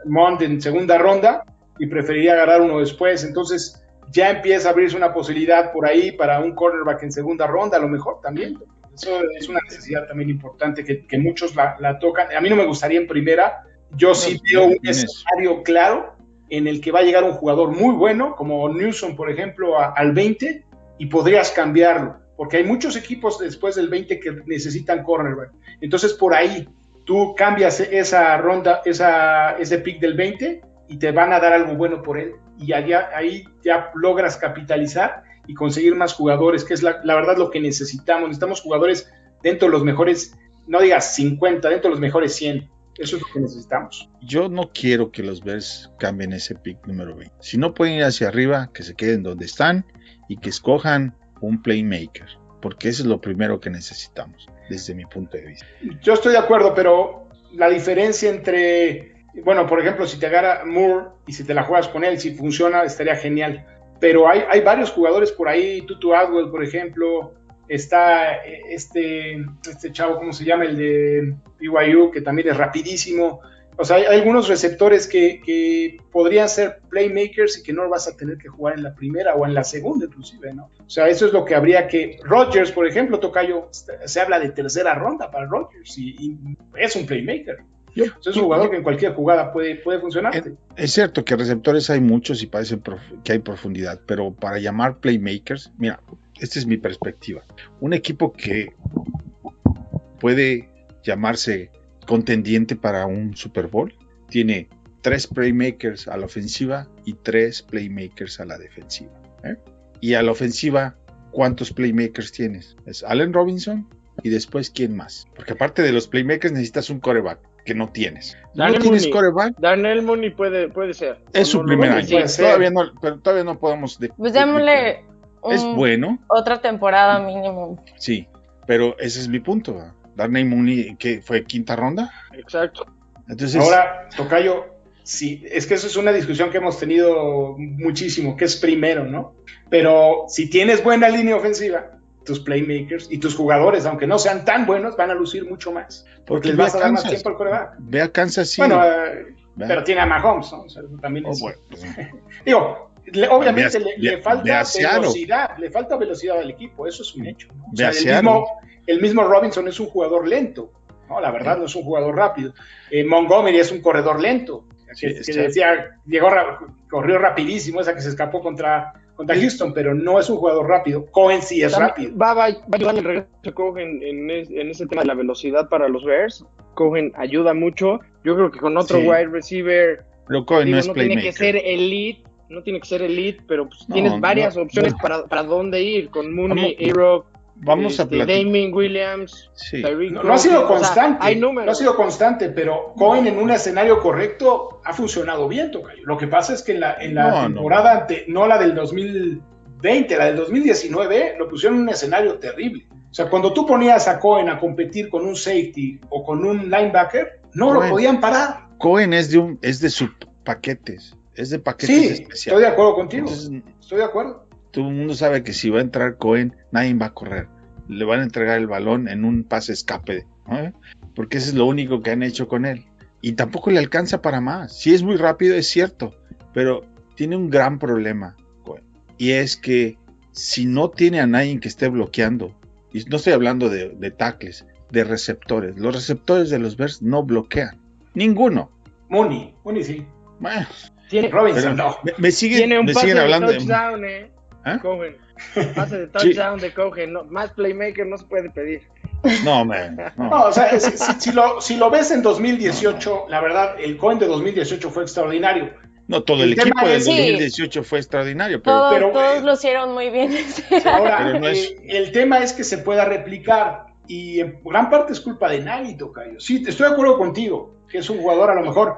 Mond en segunda ronda y preferiría agarrar uno después. Entonces ya empieza a abrirse una posibilidad por ahí para un cornerback en segunda ronda, a lo mejor también. Eso es una necesidad también importante que, que muchos la, la, tocan. A mí no me gustaría en primera. Yo sí veo un escenario claro en el que va a llegar un jugador muy bueno, como Newsom, por ejemplo, a- al 20, y podrías cambiarlo, porque hay muchos equipos después del 20 que necesitan cornerback. Entonces, por ahí, tú cambias esa ronda, ese pick del 20 y te van a dar algo bueno por él. Y allá, ahí ya logras capitalizar y conseguir más jugadores, que es la, la verdad lo que necesitamos. Necesitamos jugadores dentro de los mejores, no digas 50, dentro de los mejores 100. Eso es lo que necesitamos.
Yo no quiero que los Bears cambien ese pick número 20. Si no pueden ir hacia arriba, que se queden donde están y que escojan un playmaker, porque eso es lo primero que necesitamos, desde mi punto de vista.
Yo estoy de acuerdo, pero la diferencia entre, bueno, por ejemplo, si te agarra Moore y si te la juegas con él, si funciona, estaría genial. Pero hay, hay varios jugadores por ahí, Tutu Adwell, por ejemplo, está este, este chavo, ¿cómo se llama? El de BYU, que también es rapidísimo. O sea, hay algunos receptores que, que, podrían ser playmakers y que no vas a tener que jugar en la primera o en la segunda, inclusive, ¿no? O sea, eso es lo que habría que. Rogers, por ejemplo, Tocayo, se habla de tercera ronda para Rogers y, y es un playmaker. O sea, es un jugador que en cualquier jugada puede, puede funcionar.
Es, es, cierto que receptores hay muchos y parece que hay profundidad, pero para llamar playmakers, mira, esta es mi perspectiva. Un equipo que puede llamarse contendiente para un Super Bowl tiene tres playmakers a la ofensiva y tres playmakers a la defensiva. ¿eh? Y a la ofensiva, ¿cuántos playmakers tienes? Es Allen Robinson y después quién más. Porque aparte de los playmakers necesitas un coreback que no tienes.
Daniel
no tienes
Mooney.
coreback.
Daniel Mooney puede, puede ser.
Es su primer año.
sí.
puede ser.
Todavía no, pero todavía no podemos. de-
Pues démosle
Es bueno,
otra temporada mínimo.
sí, pero ese es mi punto. ¿verdad? Darnay Mooney, que fue quinta ronda.
Exacto.
Entonces,
Ahora, Tocayo, sí, es que eso es una discusión que hemos tenido muchísimo, que es primero, ¿no? Pero si tienes buena línea ofensiva, tus playmakers y tus jugadores, aunque no sean tan buenos, van a lucir mucho más. Porque
Porque
les vas
a
a dar más
Kansas.
tiempo al coreback.
ve a Kansas City.
Bueno, eh, pero tiene a Mahomes, ¿no? O sea, también
Oh,
es-
bueno, <laughs> pues,
Digo, le- obviamente
a-
le, falta velocidad, le falta velocidad al equipo, eso es un hecho. ¿no? O sea, el, mismo, el mismo Robinson es un jugador lento, ¿no? La verdad no es un jugador rápido. Eh, Montgomery es un corredor lento, que,
Sí,
que
está-
decía, llegó, corrió rapidísimo, esa que se escapó contra, contra Houston, pero no es un jugador rápido. Cohen sí es rápido.
Va, va, va a ayudar el regreso Cohen en, es- en ese tema de la velocidad para los Bears. Cohen ayuda mucho. Yo creo que con otro
Sí.
wide receiver
pero Cohen
digo,
no es
no tiene que ser elite, no tiene que ser elite, pero pues
No,
tienes varias
no,
opciones
no.
para, para dónde ir con Mooney,
Vamos- a
este,
platicar.
Damien Williams,
Sí.
Tyreek
No, no ha sido
Cohen, o sea,
constante,
hay
no ha
números.
sido constante, pero Cohen en un escenario correcto ha funcionado bien, Tocayo. Lo que pasa es que en la, en la
No, no.
temporada, ante- no la del 2020, la del 2019, lo pusieron en un escenario terrible. O sea, cuando tú ponías a Cohen a competir con un safety o con un linebacker, no
Cohen.
lo podían parar.
Cohen es de un, es de subpaquetes, es de paquetes
Sí,
especiales.
estoy de acuerdo contigo.
Entonces,
Estoy de acuerdo.
Todo el mundo sabe que si va a entrar Cohen, nadie va a correr. Le van a entregar el balón en un pase escape, ¿no? porque eso es lo único que han hecho con él. Y tampoco le alcanza para más. Si es muy rápido, es cierto, pero tiene un gran problema, Cohen. Y es que si no tiene a nadie que esté bloqueando, y no estoy hablando de, de tackles, de receptores, los receptores de los Bears no bloquean. Ninguno.
Mooney, Mooney sí.
Bueno,
Tiene,
Robinson
pero
no.
me, me siguen,
tiene un
me
pase
siguen
de
hablando de...
touchdown, eh.
¿Ah?
Cohen. Pase <laughs> de
Sí.
touchdown de Cohen. No, más playmaker no se puede pedir.
No, man, no.
No, o sea, si, si- si lo, si lo ves en 2018, la verdad, el Cohen de 2018 fue extraordinario.
No, todo el, equipo del
Sí.
2018 fue extraordinario, pero
Todos,
pero,
todos
eh,
lo hicieron muy bien.
Ahora,
Pero no es-
eh, el tema es que se pueda replicar y en gran parte es culpa de Nagy, Tocayo. Sí, estoy de acuerdo contigo, que es un jugador a lo mejor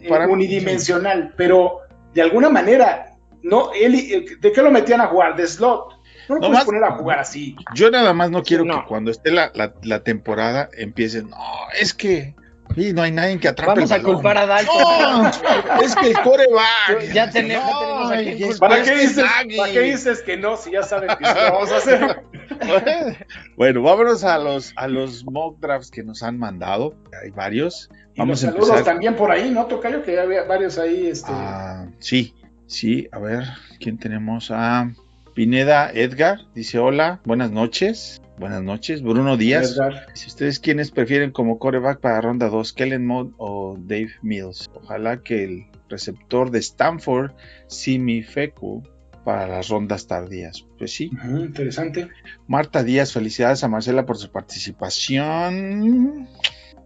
eh,
para
unidimensional, pero de alguna manera, no, él, eh, ¿de qué lo metían a jugar? De slot. No lo
No
puedes
más-
poner a jugar así.
yo nada más no quiero
no.
que cuando esté la, la- la temporada empiecen, no, es que sí, no hay nadie que atrape
Vamos
el
a
balón.
culpar a Dalton.
No, es que el coreback.
Ya tenemos- ya tenemos a.
¿Para qué, dices. ¿Para qué dices que no si ya saben que sí lo vamos a hacer? <laughs>
bueno, vámonos a los, a los mock drafts que nos han mandado. Hay varios.
Y
Vamos
los
a
saludos
empezar.
también por ahí, ¿no, Tocayo? Que había varios ahí. Este,
Ah, sí, sí, a ver, ¿quién tenemos? Ah, Pineda Edgar dice hola, buenas noches. Buenas noches, Bruno Díaz.
Edgar.
Si ustedes quiénes prefieren como coreback para ronda 2, Kellen Mond o Dave Mills. Ojalá que el receptor de Stanford, Simi Feku, para las rondas tardías. Pues sí.
Interesante.
Marta Díaz, felicidades a Marcela por su participación.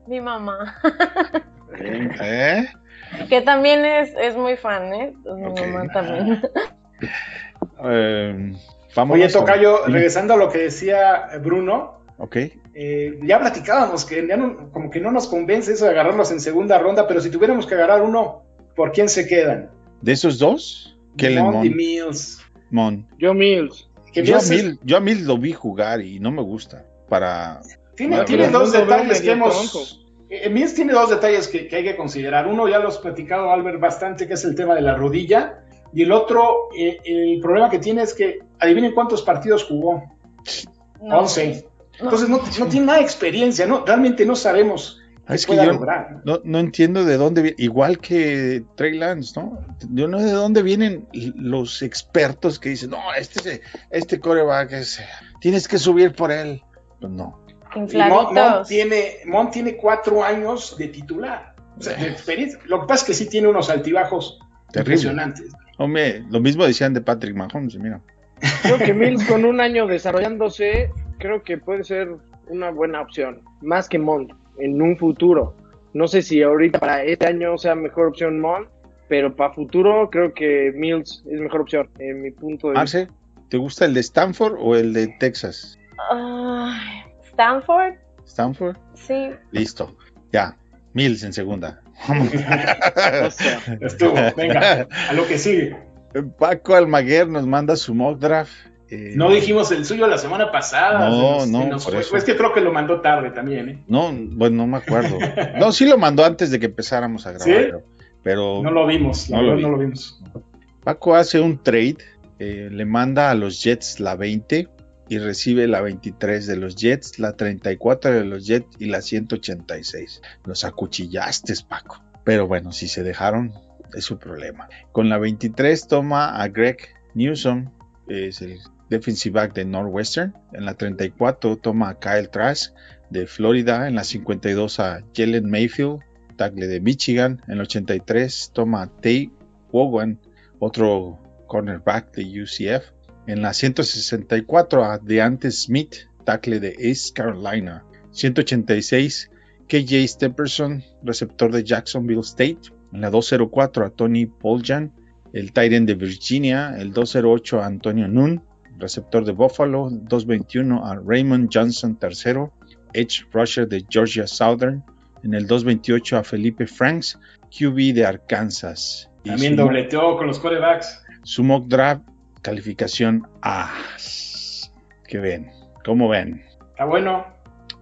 Mi mamá, <laughs>
¿Eh?
Que también es, es muy fan, ¿eh? Mi mamá también. <laughs>
Eh, vámonos
Oye, Tocayo, regresando a lo que decía Bruno,
Ok.
Eh, ya platicábamos que ya no- como que no nos convence eso de agarrarlos en segunda ronda, pero si tuviéramos que agarrar uno, ¿por quién se quedan?
De esos dos, Kellen
Mond y
Mond.
Mills.
Mond.
Joe Mills.
Yo a,
Mills es-
Mills, yo a Mills lo vi jugar y no me gusta. Para.
tiene, tiene dos detalles que hemos... eh, Mills tiene dos detalles que, que hay que considerar. Uno ya lo has platicado, Albert, bastante, que es el tema de la rodilla. Y el otro, eh, el problema que tiene es que, adivinen cuántos partidos jugó.
No.
11. Entonces no, no tiene nada de experiencia, ¿no? Realmente no sabemos qué
Es que
pueda
yo
lograr.
no, no entiendo de dónde viene. Igual que Trey Lance, ¿no? Yo no sé de dónde vienen los expertos que dicen, no, este, este coreback es. Tienes que subir por él. Pues no.
Mont, tiene, Mont tiene cuatro años de titular. O sea, de experiencia. Lo que pasa es que sí tiene unos altibajos
Terrible.
impresionantes.
Hombre, lo mismo decían de Patrick Mahomes, mira.
Creo que Mills <laughs> con un año desarrollándose, creo que puede ser una buena opción. Más que Mont en un futuro. No sé si ahorita para este año sea mejor opción Mont, pero para futuro creo que Mills es mejor opción, en mi punto de vista.
Arce, ¿te gusta el de Stanford o el de Texas?
Ay, Stanford,
Stanford,
sí.
listo. Ya, Mills en segunda. <laughs>
O sea,
Estuvo, venga, a lo que sigue.
Paco Almaguer nos manda su mock draft. eh,
No dijimos el suyo la semana pasada.
No,
se nos-
no,
se nos
por
fue.
eso.
Es que creo que lo mandó tarde también, ¿eh?
No, bueno, no me acuerdo. No, sí lo mandó antes de que empezáramos a grabar,
¿Sí?
pero, pero
No lo vimos, la
No lo
verdad
vi.
no lo vimos.
Paco hace un trade, eh, le manda a los Jets la 20 y recibe la 23 de los Jets, la 34 de los Jets y la 186. Los acuchillaste, Paco. Pero bueno, si se dejaron, es su problema. Con la 23 toma a Greg Newsom, es el defensive back de Northwestern. En la 34 toma a Kyle Trask de Florida. En la 52 a Jalen Mayfield, tackle de Michigan. En la 83 toma a Tay Wogan, otro cornerback de UCF. En la 164 a Deante Smith, tackle de East Carolina. 186 KJ Stepperson, receptor de Jacksonville State. En la 204 a Tony Poljan, el Titan de Virginia. El 208 a Antonio Nunn, receptor de Buffalo. 221 a Raymond Johnson III, edge rusher de Georgia Southern. En el 228 a Felipe Franks, QB de Arkansas.
También dobleteó con los corebacks.
su mock draft, calificación A. ¿Qué ven? ¿Cómo ven?
Está bueno.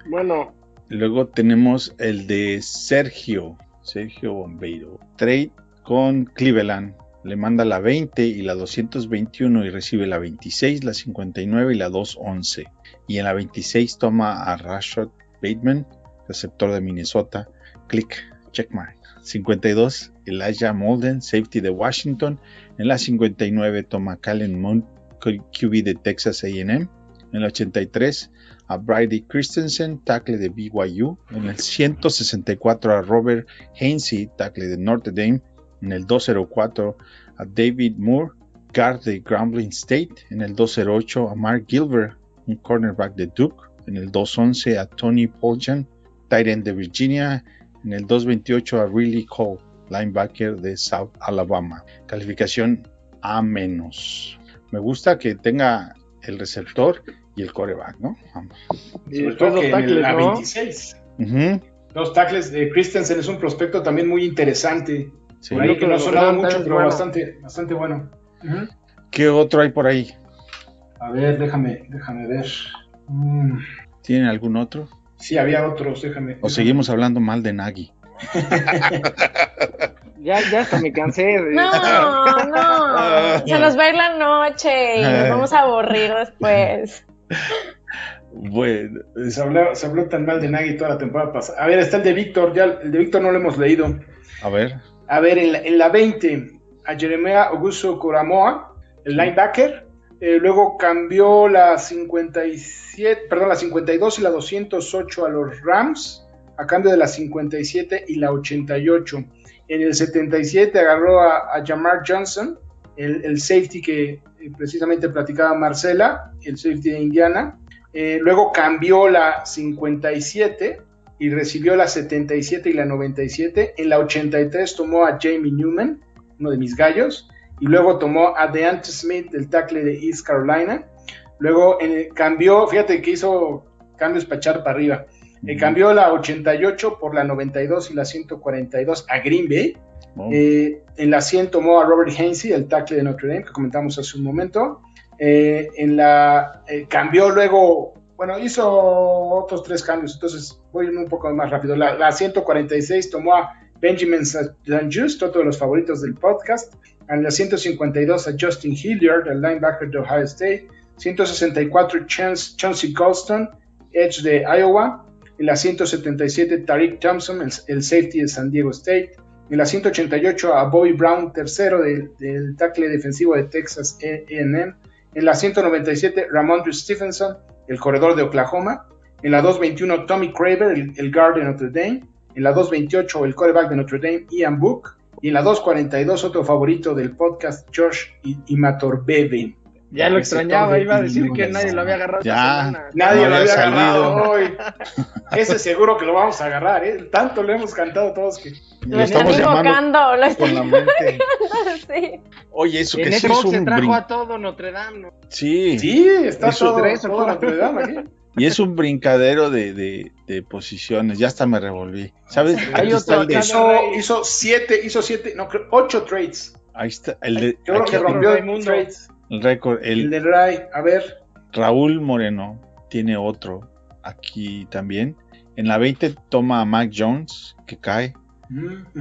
bueno,
Luego tenemos el de Sergio, Sergio Bombeiro. Trade con Cleveland. Le manda la 20 y la 221 y recibe la 26, la 59 y la 211. Y en la 26 toma a Rashad Bateman, receptor de Minnesota. Click, checkmark. 52, Elijah Molden, safety de Washington. En la 59 toma Calen Mount, QB de Texas AM. En el 83 a Brady Christensen, tackle de BYU. En el 164 a Robert Hainsey, tackle de Notre Dame. En el 204 a David Moore, guard de Grambling State. En el 208 a Mark Gilbert, un cornerback de Duke. En el 211 a Tony Poljan, tight end de Virginia. En el 228 a Riley Cole, linebacker de South Alabama. Calificación A menos. Me gusta que tenga el receptor y el coreback, ¿no? Vamos.
y
Sobre
después
todo en
tackles,
la
¿no?
26.
Ujú,
Dos tackles de Christensen es un prospecto también muy interesante.
sí.
Por ahí que no ha sonado mucho, pero
bueno.
bastante, bastante bueno.
¿Qué otro hay por ahí?
A ver, déjame, déjame ver. Mm,
¿Tienen algún otro?
sí, había otros, déjame.
¿O seguimos hablando mal de Nagy? <laughs>
Ya, ya hasta me cansé. de-
No, no. Se nos va a ir la noche y nos vamos a aburrir después.
Bueno,
Se habló, se habló tan mal de Nagy toda la temporada pasada. A ver, está el de Víctor, ya el de Víctor no lo hemos leído.
a ver.
A ver, en la, en la 20, a Jeremiah Augusto Coramoa, el linebacker. Eh, luego cambió la 57, perdón, la 52 y la 208 a los Rams, a cambio de la 57 y la 88. En el 77 agarró a, Jamar Johnson, el, el safety que eh, precisamente platicaba Marcela, el safety de Indiana. Eh, luego cambió la 57 y recibió la 77 y la 97. En la 83 tomó a Jamie Newman, uno de mis gallos, y luego tomó a DeAnte Smith, del tackle de East Carolina. Luego eh, cambió, fíjate que hizo cambios para echar para arriba. Eh, cambió la 88 por la 92 y la 142 a Green Bay.
Oh,
Eh, en la 100 tomó a Robert Hainsey, el tackle de Notre Dame, que comentamos hace un momento. Eh, en la eh, cambió luego, bueno, hizo otros tres cambios, entonces voy un poco más rápido. La, la 146 tomó a Benjamin Just, otro de los favoritos del podcast. En la 152 a Justin Hilliard, el linebacker de Ohio State. 164 Chance, Chauncey Colston, edge de Iowa. En la 177 Tariq Thompson, el, el safety de San Diego State. En la 188 a Bobby Brown, tercero del, tackle defensivo de Texas A&M. En la 197 Ramondre Stevenson, el corredor de Oklahoma. En la 221 Tommy Craver, el, el guard de Notre Dame. En la 228 el quarterback de Notre Dame, Ian Book. Y en la 242 otro favorito del podcast, Josh Imatorbebe.
Ya lo extrañaba, iba a
de
decir que nadie lo había agarrado
Ya.
esta.
Nadie
No
lo
había salido.
agarrado <laughs> hoy. Ese seguro que lo vamos a agarrar, ¿eh? Tanto lo hemos cantado todos que...
Lo estamos llamando
lo
con la mente. <laughs>
sí.
Oye, eso que
En
sí es
se trajo
brin-
a todo Notre Dame, ¿no?
Sí,
Sí, está
Eso
todo,
tres o
todo. Notre Dame aquí.
y es un brincadero de, de, de posiciones. Ya hasta me revolví. ¿Sabes?
Hay
Aquí está
otro
el de-
acá
Hizo, hizo siete, hizo siete, no, creo, ocho trades.
Ahí está el de
Yo creo que rompió
Raimundo.
trades.
El récord.
El
El
de Ray, a ver.
Raúl Moreno tiene otro aquí también. En la 20 toma a Mac Jones, que cae,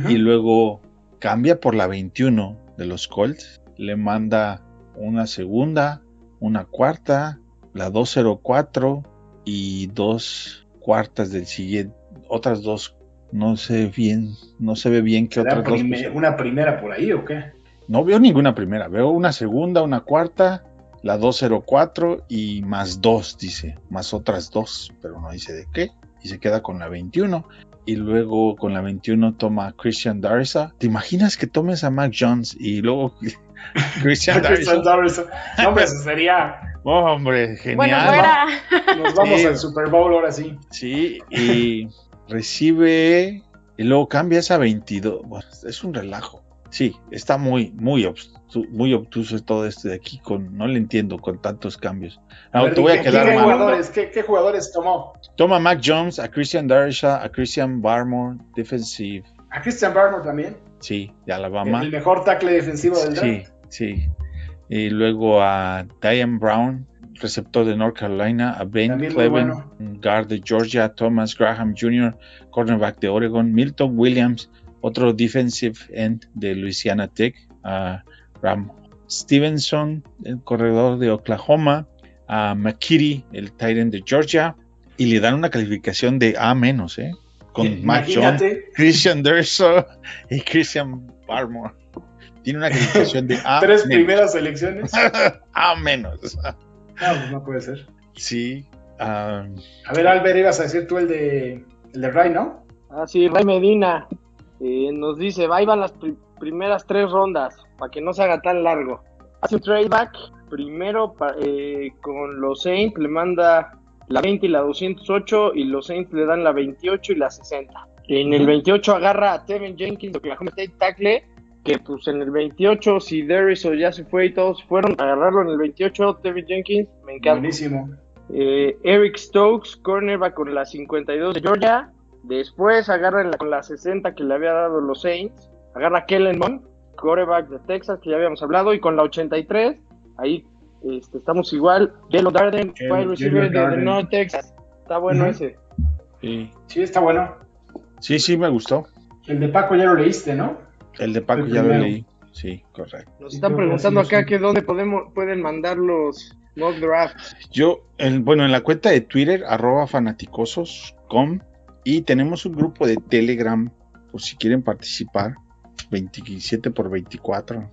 y luego cambia por la 21 de los Colts. Le manda una segunda, una cuarta, la 204 y dos cuartas del siguiente. Otras dos, no sé bien, no se ve bien qué
¿Será
otras dos.
una primera por ahí o qué?
No veo ninguna primera, veo una segunda, una cuarta, la 204 y más dos, dice, más otras dos, pero no dice de qué, y se queda con la 21. Y luego con la 21 toma a Christian Darza. ¿Te imaginas que tomes a Mac Jones y luego <laughs> Christian
Christian
Darza?
Darrison. No, hombre, eso sería.
Oh, hombre, genial.
Bueno, fuera.
Nos vamos
Sí.
al Super Bowl ahora sí.
Sí, y recibe y luego cambia esa 22. Bueno, es un relajo. Sí, está muy, muy, obstu- muy obtuso todo esto de aquí. Con, no le entiendo con tantos cambios.
A
Ahora
ver,
te voy a
¿qué-
quedar
¿qué
mal.
jugadores, qué, qué jugadores tomó?
Toma a Mac Jones, a Christian Darisha, a Christian Barmore, defensive.
A Christian Barnard también.
Sí, de Alabama.
El mejor tackle defensivo del
Sí,
draft.
sí. Y luego a Diane Brown, receptor de North Carolina, a Ben
También
Cleven,
bueno.
guard de Georgia, Thomas Graham Jr., cornerback de Oregon, Milton Williams, otro defensive end de Louisiana Tech, a Ram Stevenson, el corredor de Oklahoma, a McKitty, el tight end de Georgia, y le dan una calificación de A menos, ¿eh? Con Mac Jones,
Imagínate,
Christian Derso y Christian Barmore. Tiene una calificación de A <laughs>
tres
menos.
primeras selecciones. <laughs>
A menos.
No, pues no puede ser.
Sí. ah,
A ver, Albert, ibas a decir tú el de, el de Ray, ¿no?
Ah, sí, Ray Medina eh, nos dice, ahí van las pri- primeras tres rondas, para que no se haga tan largo. Hace un trade back, primero eh, con los Saints, le manda la 20 y la 208, y los Saints le dan la 28 y la 60. En el 28 agarra a Tevin Jenkins, de Oklahoma State tackle, que pues en el 28, si Darius o ya se fue y todos fueron a agarrarlo en el 28, Tevin Jenkins, me encanta.
Buenísimo.
Eh, Eric Stokes, cornerback con la 52 de Georgia. Después agarra la- con la 60 que le había dado los Saints. Agarra a Kellen Mond, quarterback de Texas, que ya habíamos hablado. Y con la 83, ahí este, estamos igual. Jalen Darden, wide receiver de, de
Darden.
North Texas. Está bueno ese.
sí.
Sí, está bueno.
sí, sí, me gustó.
El de Paco ya lo leíste, ¿no?
El de Paco
El
ya lo leí. Sí, correcto.
Nos están preguntando acá que dónde podemos, pueden mandar los mock drafts.
Yo, el- bueno, en la cuenta de Twitter, arroba fanaticosos.com, y tenemos un grupo de Telegram, por si quieren participar, 27 por 24,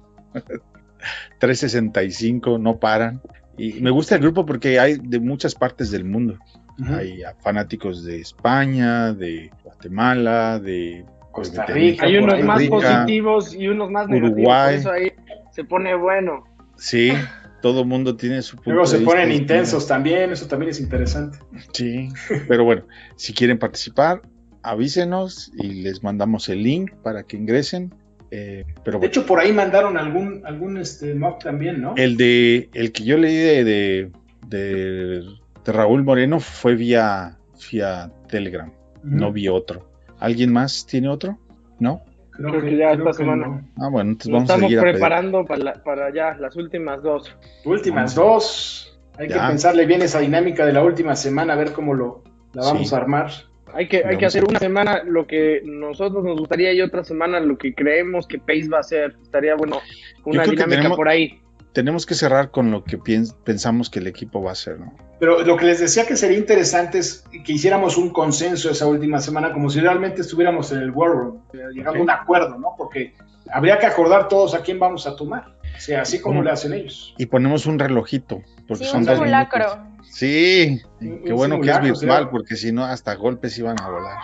365, <laughs> no paran. Y me gusta el grupo porque hay de muchas partes del mundo. Hay fanáticos de España, de Guatemala, de
Costa Rica,
Hay unos más
Rica.
positivos y unos más negativos.
Uruguay.
Por eso ahí se pone bueno.
Sí, <laughs> todo el mundo tiene su punto
Luego se
de
ponen intensos también, eso también es interesante.
Sí, pero bueno, si quieren participar, avísenos y les mandamos el link para que ingresen. eh, pero
De
bueno,
hecho, por ahí mandaron algún, algún este, mock también, ¿no?
el de el que yo leí de, de, de de Raúl Moreno fue vía, vía Telegram, no vi otro. ¿Alguien más tiene otro? ¿No?
Creo que ya esta semana.
no.
Ah, bueno, entonces vamos a
estamos
a
preparando para, la- para ya las últimas dos.
Últimas dos. Hay que pensarle bien esa dinámica de la última semana, a ver cómo lo la vamos
Sí.
a armar.
Hay que, hay que hacer una semana lo que nosotros nos gustaría y otra semana lo que creemos que Pace va a hacer. Estaría bueno una dinámica
tenemos-
por ahí.
Tenemos que cerrar con lo que piens- pensamos que el equipo va a hacer, ¿no?
Pero lo que les decía que sería interesante es que hiciéramos un consenso esa última semana, como si realmente estuviéramos en el War Room, llegando a un acuerdo, ¿no? Porque habría que acordar todos a quién vamos a tomar. O sea, así como le hacen ellos.
Y ponemos un relojito, porque
Sí,
son
un
dos
simulacro.
minutos. Sí,
Un-
qué
un
bueno que es virtual,
sí.
porque si no, hasta golpes iban a volar.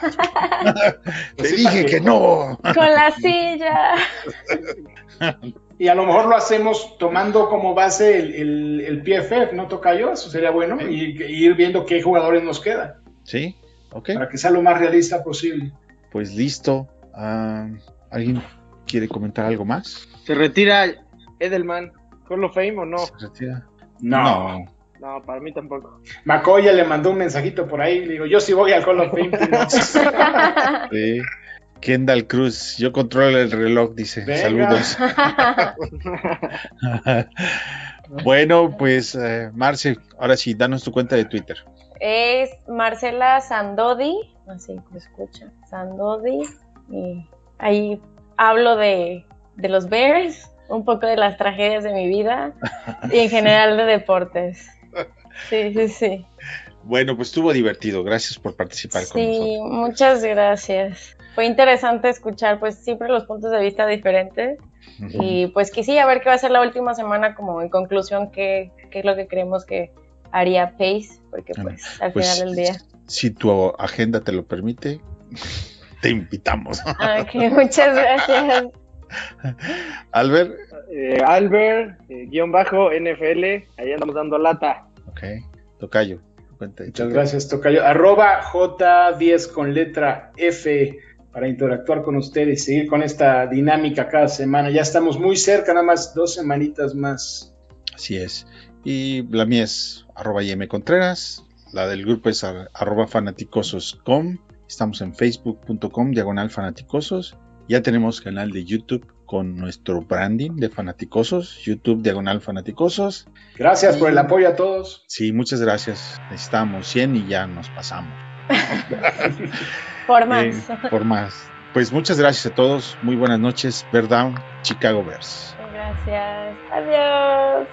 <laughs> Te
Pues
dije que no.
Con la silla. <laughs>
Y a lo mejor lo hacemos tomando como base el, el, el PFF, ¿no, Tocayo? Eso sería bueno. Y, y ir viendo qué jugadores nos quedan,
Sí, ok,
para que sea lo más realista posible.
pues listo. Ah, ¿Alguien quiere comentar algo más?
¿Se retira Edelman? ¿Hall of Fame o no?
¿Se retira?
No.
No, para mí tampoco.
Macoya le mandó un mensajito por ahí. Le digo, yo sí voy al Hall of Fame. no. <laughs>
Sí. Kendall Cruz, yo controlo el reloj, dice.
Venga.
Saludos. <laughs> <laughs> bueno, pues, eh, Marce, ahora sí, danos tu cuenta de Twitter.
Es Marcela Sandodi, así que escucha, Sandodi, y ahí hablo de, de los Bears, un poco de las tragedias de mi vida y en general de deportes. Sí, sí, sí.
Bueno, pues estuvo divertido. Gracias por participar con
Sí,
nosotros.
muchas gracias. Fue interesante escuchar pues siempre los puntos de vista diferentes y pues que sí, a ver qué va a ser la última semana como en conclusión qué, qué es lo que creemos que haría Pace, porque pues al
Pues,
final del día.
Si tu agenda te lo permite, <laughs> te invitamos.
Ah, Ok, muchas gracias. <laughs>
Albert,
Eh, Albert, eh, guion bajo, NFL, ahí andamos dando lata.
ok, tocayo.
Muchas gracias, Tocayo. Arroba J10 con letra F para interactuar con ustedes y seguir con esta dinámica cada semana. Ya estamos muy cerca, nada más dos semanitas más.
Así es. Y la mía es arroba Contreras. La del grupo es ar- arroba fanaticosos.com. Estamos en facebook.com diagonal fanaticosos. Ya tenemos canal de YouTube con nuestro branding de fanaticosos. YouTube diagonal fanaticosos.
Gracias por el apoyo a todos.
Sí, muchas gracias. Necesitamos 100 y ya nos pasamos. <laughs>
Por
Eh,
más.
por más. Pues muchas gracias a todos. Muy buenas noches. Bear Down, Chicago Bears.
Gracias. Adiós.